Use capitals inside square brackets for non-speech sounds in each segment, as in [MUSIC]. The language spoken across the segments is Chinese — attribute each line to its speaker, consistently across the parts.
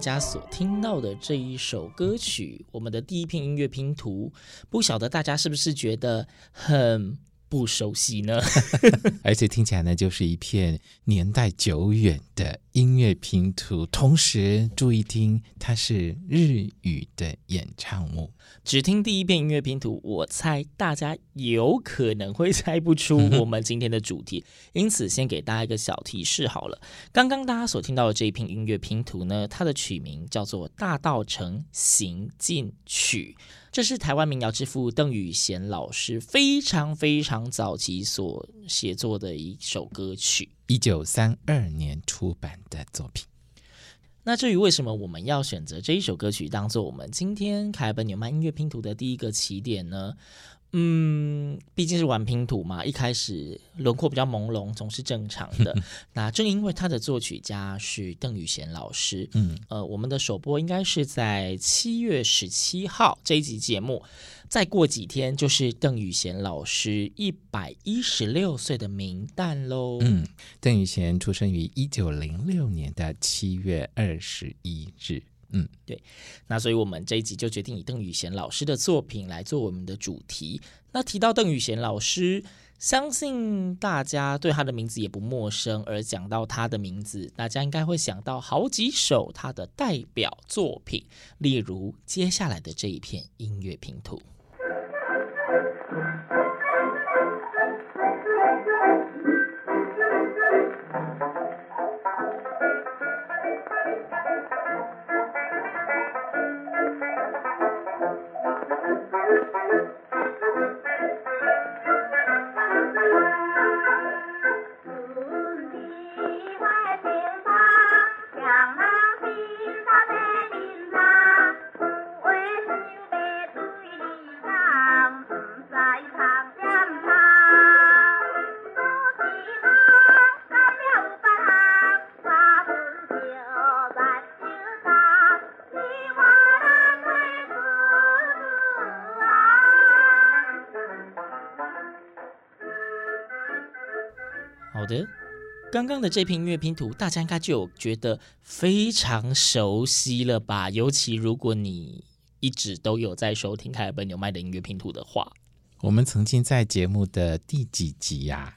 Speaker 1: 家所听到的这一首歌曲，我们的第一片音乐拼图，不晓得大家是不是觉得很不熟悉呢？[LAUGHS]
Speaker 2: 而且听起来呢，就是一片年代久远的音乐拼图。同时，注意听，它是日语的演唱物。
Speaker 1: 只听第一遍音乐拼图，我猜大家有可能会猜不出 [LAUGHS] 我们今天的主题，因此先给大家一个小提示好了。刚刚大家所听到的这一篇音乐拼图呢，它的曲名叫做《大道城行进曲》，这是台湾民谣之父邓宇贤老师非常非常早期所写作的一首歌曲，
Speaker 2: 一九三二年出版的作品。
Speaker 1: 那至于为什么我们要选择这一首歌曲当做我们今天凯本纽曼音乐拼图的第一个起点呢？嗯，毕竟是玩拼图嘛，一开始轮廓比较朦胧，总是正常的。[LAUGHS] 那正因为他的作曲家是邓雨贤老师，嗯，呃，我们的首播应该是在七月十七号这一集节目。再过几天就是邓雨贤老师一百一十六岁的名旦喽。
Speaker 2: 嗯，邓雨贤出生于一九零六年的七月二十一日。嗯，
Speaker 1: 对。那所以我们这一集就决定以邓宇贤老师的作品来做我们的主题。那提到邓宇贤老师，相信大家对他的名字也不陌生。而讲到他的名字，大家应该会想到好几首他的代表作品，例如接下来的这一片音乐拼图。刚刚的这篇音乐拼图，大家应该就有觉得非常熟悉了吧？尤其如果你一直都有在收听凯尔本纽麦的音乐拼图的话，
Speaker 2: 我们曾经在节目的第几集呀？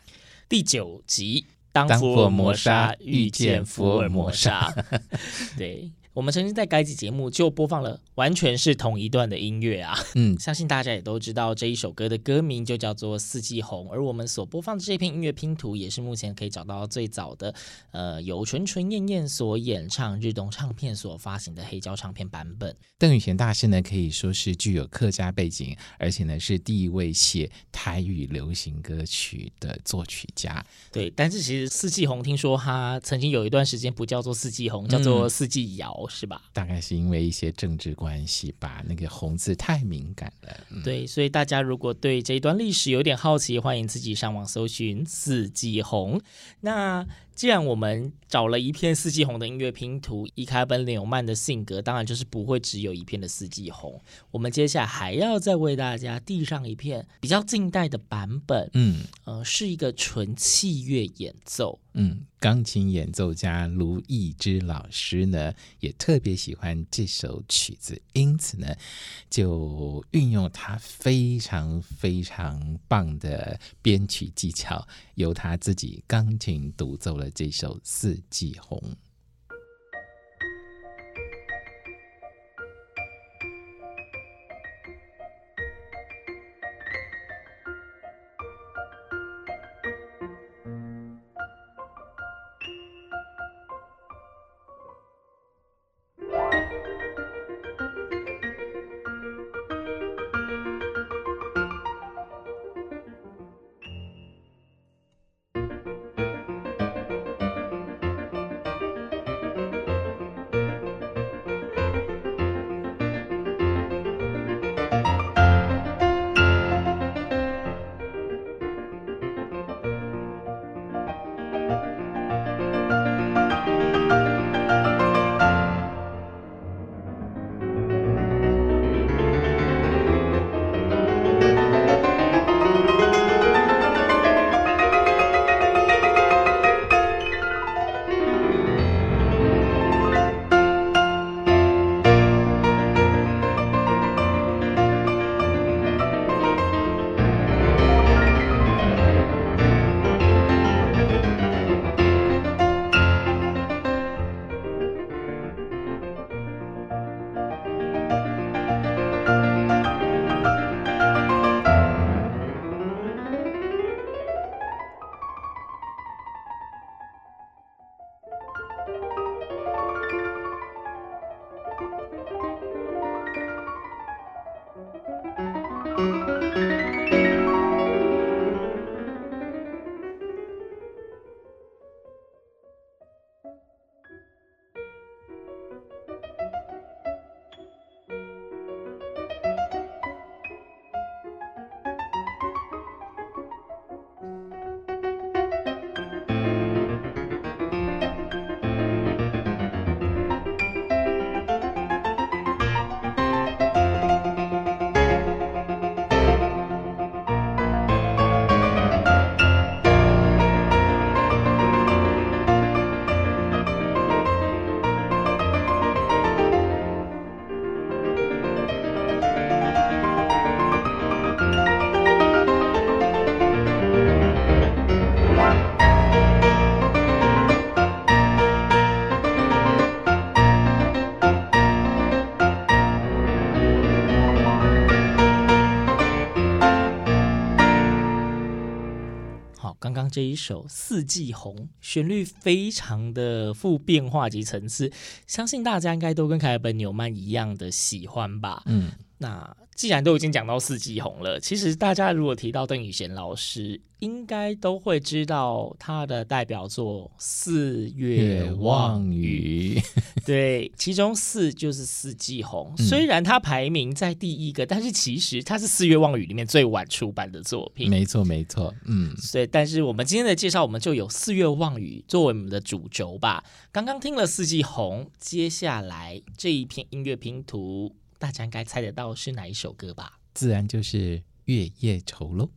Speaker 1: 第九集，当福尔摩沙遇见福尔摩沙，[LAUGHS] 对。我们曾经在该集节目就播放了完全是同一段的音乐啊，嗯，[LAUGHS] 相信大家也都知道这一首歌的歌名就叫做《四季红》，而我们所播放的这片音乐拼图也是目前可以找到最早的，呃，由纯纯燕燕所演唱、日东唱片所发行的黑胶唱片版本。
Speaker 2: 邓雨贤大师呢，可以说是具有客家背景，而且呢是第一位写台语流行歌曲的作曲家。
Speaker 1: 对，但是其实《四季红》听说他曾经有一段时间不叫做《四季红》，叫做《四季谣》。是吧？
Speaker 2: 大概是因为一些政治关系吧，那个“红”字太敏感了。嗯、
Speaker 1: 对，所以大家如果对这一段历史有点好奇，欢迎自己上网搜寻“四季红”。那既然我们找了一片四季红的音乐拼图，伊凯尔本纽曼的性格，当然就是不会只有一片的四季红。我们接下来还要再为大家递上一片比较近代的版本，嗯，呃，是一个纯器乐演奏。
Speaker 2: 嗯，钢琴演奏家卢易之老师呢，也特别喜欢这首曲子，因此呢，就运用他非常非常棒的编曲技巧，由他自己钢琴独奏这首《四季红》。
Speaker 1: 刚刚这一首《四季红》，旋律非常的富变化及层次，相信大家应该都跟凯尔本纽曼一样的喜欢吧？嗯，那。既然都已经讲到四季红了，其实大家如果提到邓雨贤老师，应该都会知道他的代表作《四月望雨》。[LAUGHS] 对，其中四就是四季红。嗯、虽然它排名在第一个，但是其实它是《四月望雨》里面最晚出版的作品。
Speaker 2: 没错，没错。嗯，
Speaker 1: 所以，但是我们今天的介绍，我们就有《四月望雨》作为我们的主轴吧。刚刚听了四季红，接下来这一篇音乐拼图。大家应该猜得到是哪一首歌吧？
Speaker 2: 自然就是《月夜愁》
Speaker 1: 喽。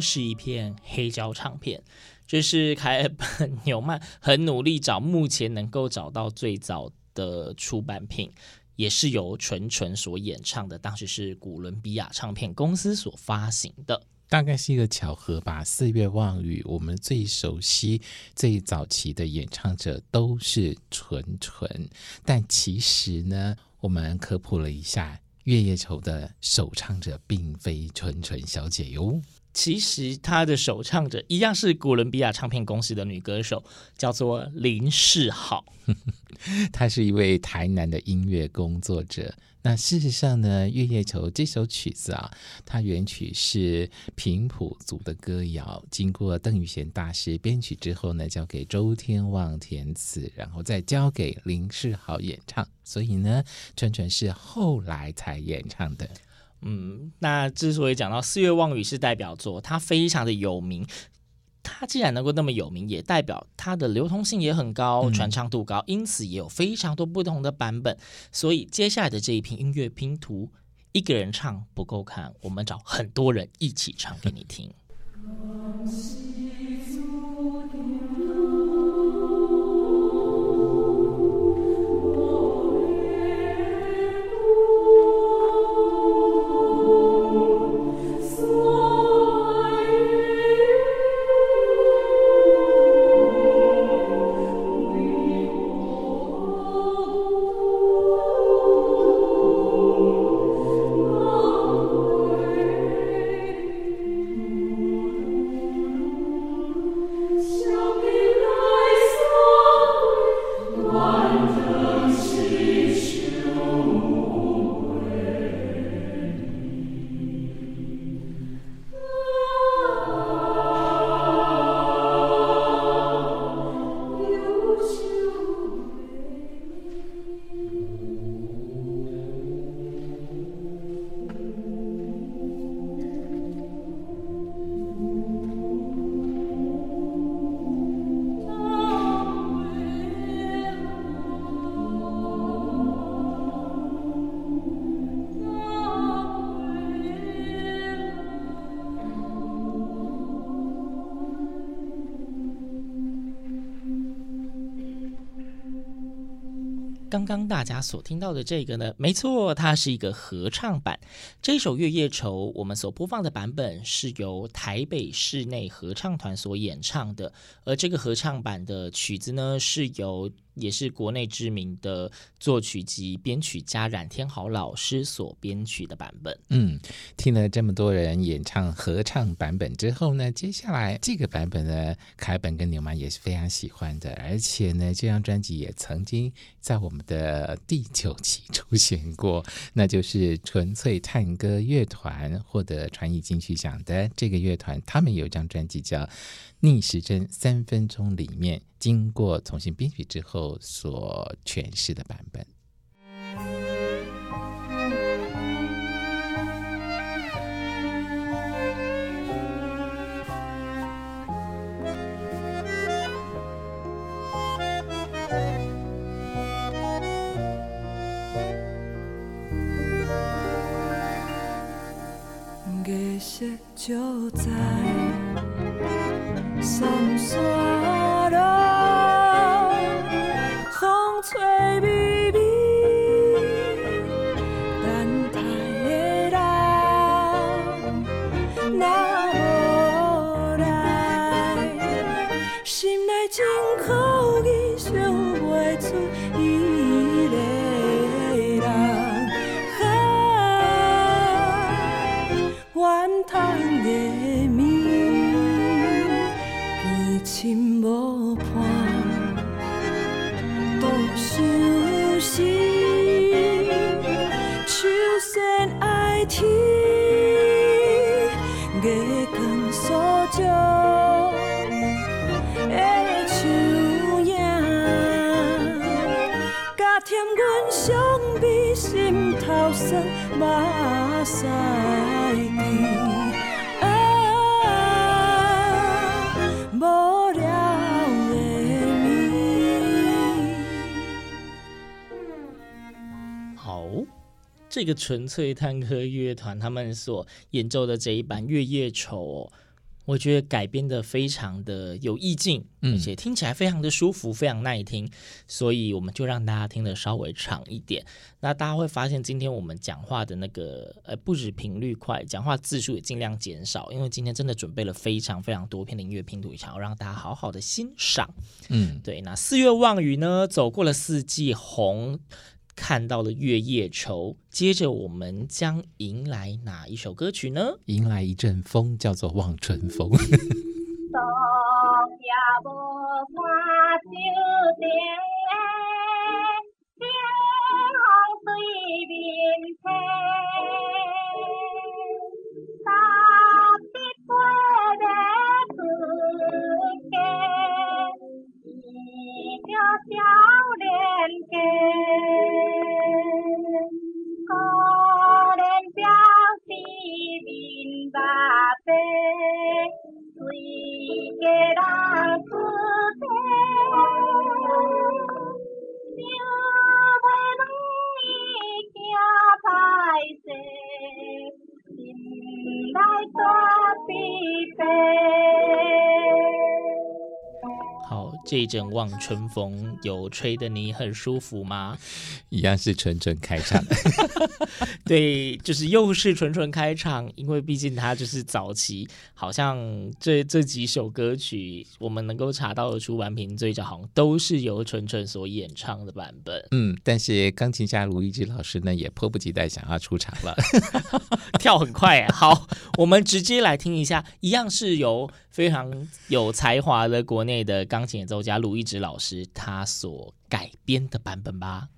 Speaker 1: 是一片黑胶唱片，这、是凯尔本纽曼很努力找目前能够找到最早的出版品，也是由纯纯所演唱的。当时是古伦比亚唱片公司所发行的，
Speaker 2: 大概是一个巧合吧。四月望雨，我们最熟悉、最早期的演唱者都是纯纯，但其实呢，我们科普了一下，月夜愁的首唱者并非纯纯小姐哟。
Speaker 1: 其实他的首唱者一样是哥伦比亚唱片公司的女歌手，叫做林世好。[LAUGHS]
Speaker 2: 她是一位台南的音乐工作者。那事实上呢，《月夜愁》这首曲子啊，它原曲是平埔族的歌谣，经过邓雨贤大师编曲之后呢，交给周天旺填词，然后再交给林世豪演唱。所以呢，纯纯是后来才演唱的。
Speaker 1: 嗯，那之所以讲到《四月望雨》是代表作，它非常的有名。它既然能够那么有名，也代表它的流通性也很高，传唱度高，因此也有非常多不同的版本。所以接下来的这一篇音乐拼图，一个人唱不够看，我们找很多人一起唱给你听。[LAUGHS] 刚刚大家所听到的这个呢，没错，它是一个合唱版。这首《月夜愁》，我们所播放的版本是由台北室内合唱团所演唱的，而这个合唱版的曲子呢，是由也是国内知名的作曲及编曲家冉天豪老师所编曲的版本。
Speaker 2: 嗯，听了这么多人演唱合唱版本之后呢，接下来这个版本呢，凯本跟牛妈也是非常喜欢的，而且呢，这张专辑也曾经在我们的第九期出现过，那就是纯粹探戈乐团获得传艺金曲奖的这个乐团，他们有一张专辑叫。逆时针三分钟里面，经过重新编曲之后所诠释的版本。
Speaker 3: 真可惜，想袂出。
Speaker 1: 这个纯粹探戈乐团他们所演奏的这一版《月夜愁》哦，我觉得改编的非常的有意境，而且听起来非常的舒服，非常耐听，所以我们就让大家听的稍微长一点。那大家会发现，今天我们讲话的那个呃，不止频率快，讲话字数也尽量减少，因为今天真的准备了非常非常多篇的音乐拼图，想要让大家好好的欣赏。嗯，对。那四月望雨呢，走过了四季红。看到了月夜愁，接着我们将迎来哪一首歌曲呢？
Speaker 2: 迎来一阵风，叫做《望春风》。[LAUGHS]
Speaker 1: el que 这一阵望春风，有吹得你很舒服吗？
Speaker 2: 一样是纯纯开场，[LAUGHS]
Speaker 1: 对，就是又是纯纯开场，因为毕竟它就是早期，好像这这几首歌曲，我们能够查到的出版品，最早好像都是由纯纯所演唱的版本。
Speaker 2: 嗯，但是钢琴家卢一之老师呢，也迫不及待想要出场了，[LAUGHS]
Speaker 1: 跳很快。好，我们直接来听一下，一样是由非常有才华的国内的钢琴演奏家鲁一直老师他所改编的版本吧。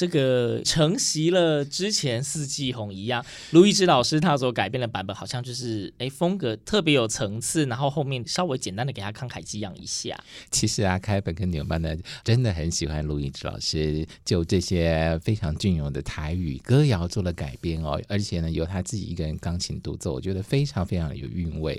Speaker 1: 这个承袭了之前四季红一样，卢一枝老师他所改编的版本，好像就是哎风格特别有层次，然后后面稍微简单的给他慷慨激昂一下。
Speaker 2: 其实啊，开本跟纽曼呢，真的很喜欢卢一枝老师就这些非常隽永的台语歌谣做了改编哦，而且呢，由他自己一个人钢琴独奏，我觉得非常非常的有韵味。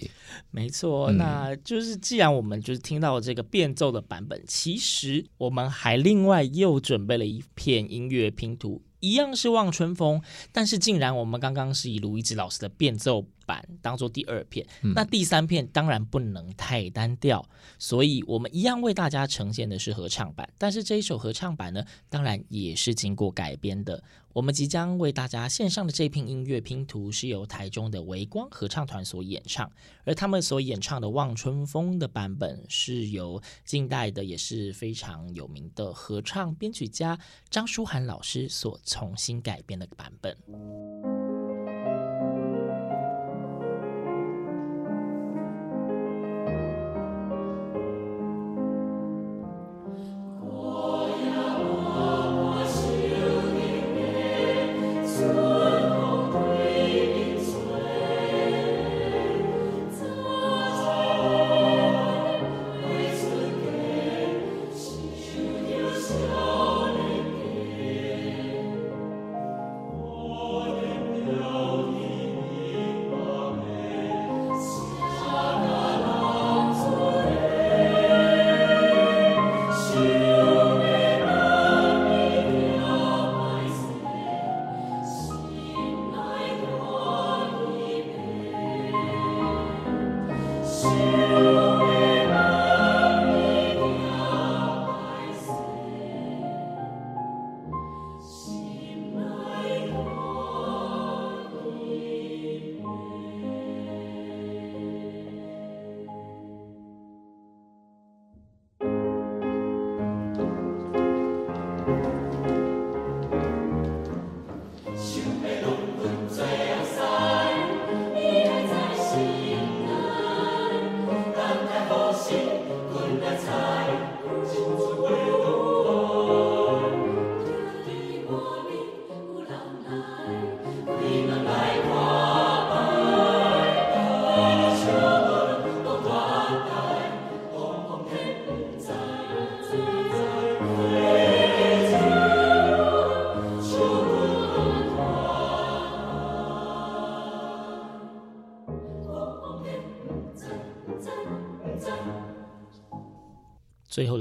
Speaker 1: 没错，那就是既然我们就是听到这个变奏的版本，其实我们还另外又准备了一片音乐拼图。一样是望春风，但是竟然我们刚刚是以卢一直老师的变奏版当做第二片，嗯，那第三片当然不能太单调，所以我们一样为大家呈现的是合唱版，但是这一首合唱版呢，当然也是经过改编的。我们即将为大家献上的这片音乐拼图是由台中的微光合唱团所演唱，而他们所演唱的《望春风》的版本是由近代的也是非常有名的合唱编曲家张舒涵老师所重新改编的版本。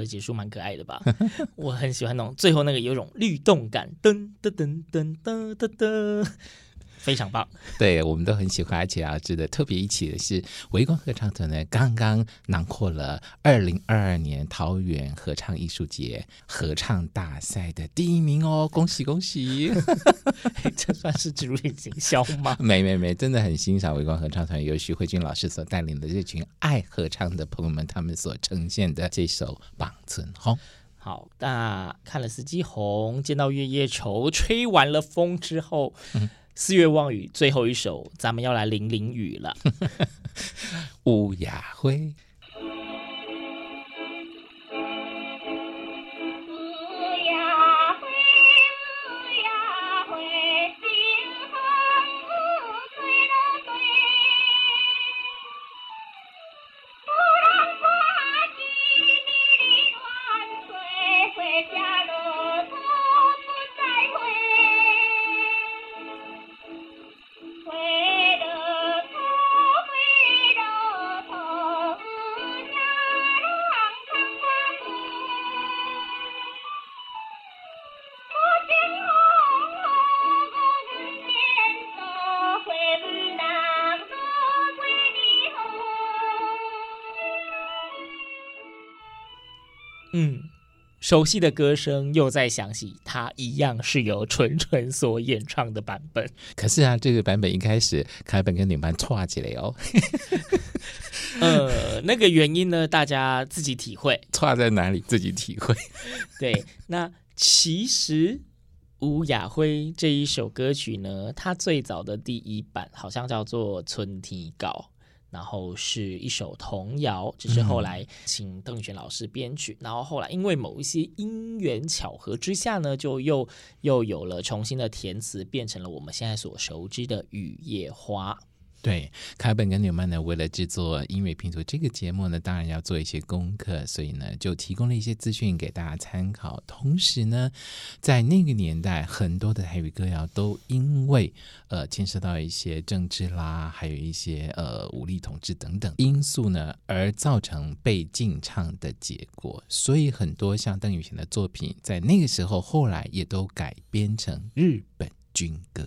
Speaker 1: 的结束蛮可爱的吧？[LAUGHS] 我很喜欢那种最后那个有种律动感，噔噔噔噔噔噔噔。非常棒，
Speaker 2: 对，我们都很喜欢。而且啊，值得特别一起的是，微光合唱团呢，刚刚囊括了二零二二年桃园合唱艺术节合唱大赛的第一名哦，恭喜恭喜！[LAUGHS]
Speaker 1: 这算是植入性行销吗？[LAUGHS]
Speaker 2: 没没没，真的很欣赏微光合唱团由徐慧君老师所带领的这群爱合唱的朋友们，他们所呈现的这首《望春风》。
Speaker 1: 好，那看了四季红，见到月夜愁，吹完了风之后。嗯四月望雨，最后一首，咱们要来淋淋雨了。[LAUGHS]
Speaker 2: 乌鸦灰。
Speaker 1: 熟悉的歌声又在响起，它一样是由纯纯所演唱的版本。
Speaker 2: 可是啊，这个版本一开始凯本跟你们错起来哦。[LAUGHS]
Speaker 1: 呃，那个原因呢，大家自己体会。
Speaker 2: 错在哪里？自己体会。[LAUGHS]
Speaker 1: 对，那其实吴雅辉这一首歌曲呢，它最早的第一版好像叫做《春天稿》。然后是一首童谣，只是后来请邓丽君老师编曲，然后后来因为某一些因缘巧合之下呢，就又又有了重新的填词，变成了我们现在所熟知的《雨夜花》。
Speaker 2: 对，凯本跟纽曼呢，为了制作音乐拼图这个节目呢，当然要做一些功课，所以呢，就提供了一些资讯给大家参考。同时呢，在那个年代，很多的台语歌谣都因为呃牵涉到一些政治啦，还有一些呃武力统治等等因素呢，而造成被禁唱的结果。所以很多像邓雨贤的作品，在那个时候后来也都改编成日本军歌。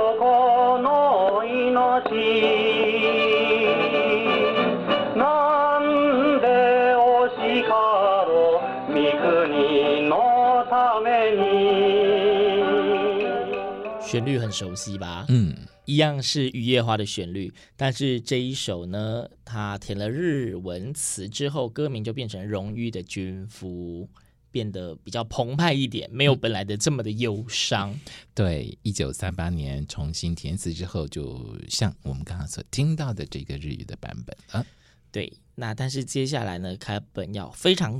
Speaker 1: 旋律很熟悉吧？
Speaker 2: 嗯，
Speaker 1: 一样是雨夜花的旋律，但是这一首呢，他填了日文词之后，歌名就变成荣誉的军夫，变得比较澎湃一点，没有本来的这么的忧伤。
Speaker 2: 嗯、对，一九三八年重新填词之后，就像我们刚刚所听到的这个日语的版本啊。
Speaker 1: 对，那但是接下来呢，开本要非常。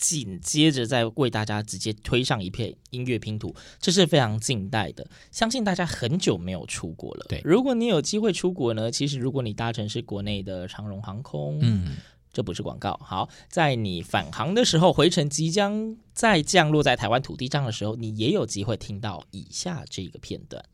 Speaker 1: 紧接着再为大家直接推上一片音乐拼图，这是非常近代的，相信大家很久没有出国了。
Speaker 2: 对，
Speaker 1: 如果你有机会出国呢，其实如果你搭乘是国内的长荣航空，
Speaker 2: 嗯，
Speaker 1: 这不是广告。好，在你返航的时候，回程即将再降落在台湾土地上的时候，你也有机会听到以下这个片段。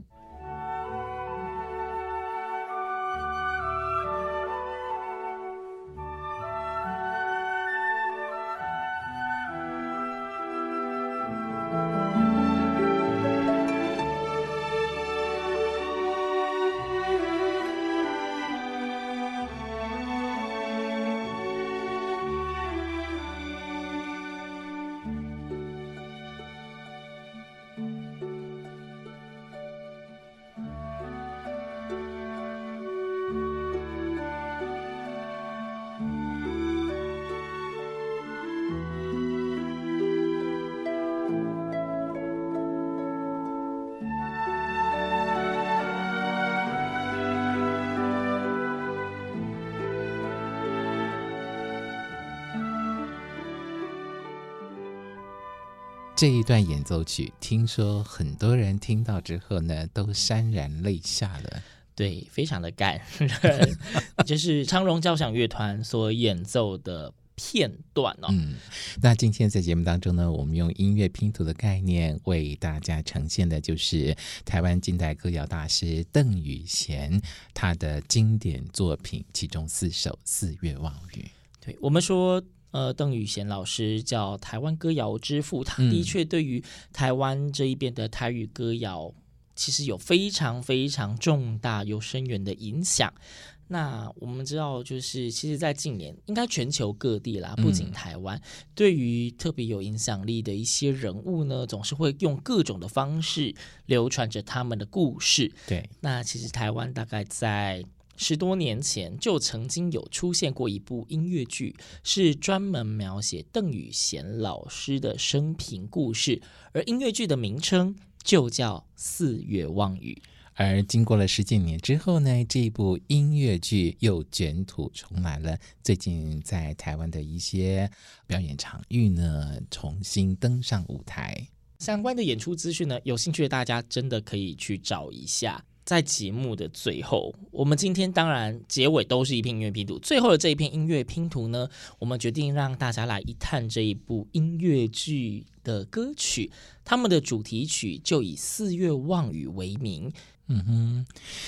Speaker 2: 这一段演奏曲，听说很多人听到之后呢，都潸然泪下了。
Speaker 1: 对，非常的感人，[LAUGHS] 就是昌荣交响乐团所演奏的片段哦。
Speaker 2: 嗯，那今天在节目当中呢，我们用音乐拼图的概念为大家呈现的，就是台湾近代歌谣大师邓雨贤他的经典作品，其中四首《四月望雨》。
Speaker 1: 对，我们说。呃，邓宇贤老师叫台湾歌谣之父，他的确对于台湾这一边的台语歌谣，其实有非常非常重大、有深远的影响。那我们知道，就是其实，在近年，应该全球各地啦，不仅台湾，对于特别有影响力的一些人物呢，总是会用各种的方式流传着他们的故事。
Speaker 2: 对，
Speaker 1: 那其实台湾大概在。十多年前就曾经有出现过一部音乐剧，是专门描写邓雨贤老师的生平故事，而音乐剧的名称就叫《四月望雨》。
Speaker 2: 而经过了十几年之后呢，这部音乐剧又卷土重来了。最近在台湾的一些表演场域呢，重新登上舞台。
Speaker 1: 相关的演出资讯呢，有兴趣的大家真的可以去找一下。在节目的最后，我们今天当然结尾都是一片音乐拼图。最后的这一片音乐拼图呢，我们决定让大家来一探这一部音乐剧的歌曲。他们的主题曲就以《四月望雨》为名。
Speaker 2: 嗯哼，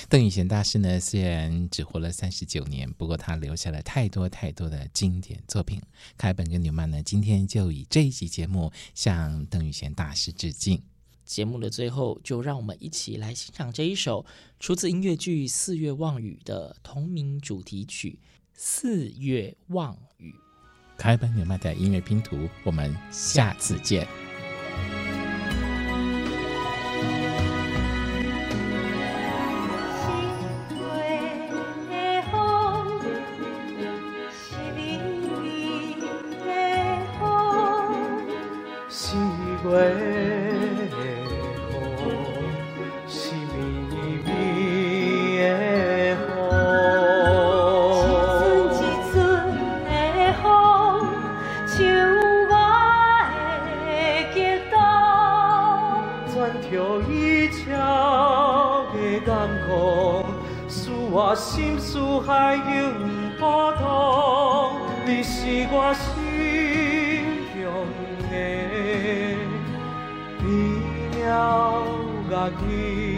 Speaker 2: 邓雨贤大师呢，虽然只活了三十九年，不过他留下了太多太多的经典作品。凯本跟纽曼呢，今天就以这一集节目向邓雨贤大师致敬。
Speaker 1: 节目的最后，就让我们一起来欣赏这一首出自音乐剧《四月望雨》的同名主题曲《四月望雨》。
Speaker 2: 开本纽麦的音乐拼图，我们下次
Speaker 4: 见。乐